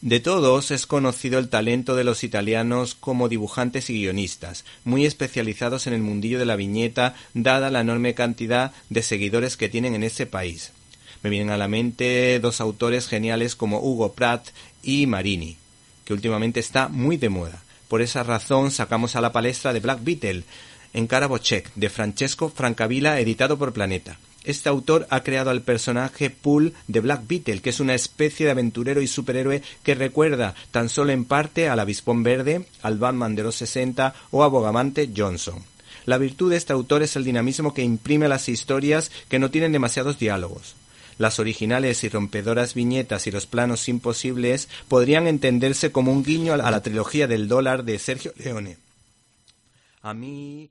De todos es conocido el talento de los italianos como dibujantes y guionistas, muy especializados en el mundillo de la viñeta, dada la enorme cantidad de seguidores que tienen en ese país. Me vienen a la mente dos autores geniales como Hugo Pratt y Marini, que últimamente está muy de moda. Por esa razón sacamos a la palestra de Black Beetle, en Carabocek, de Francesco Francavilla, editado por Planeta. Este autor ha creado al personaje Pool de Black Beetle, que es una especie de aventurero y superhéroe que recuerda tan solo en parte al Avispón Verde, al Batman de los 60 o a Bogamante Johnson. La virtud de este autor es el dinamismo que imprime a las historias que no tienen demasiados diálogos. Las originales y rompedoras viñetas y los planos imposibles podrían entenderse como un guiño a la trilogía del dólar de Sergio Leone. A mí...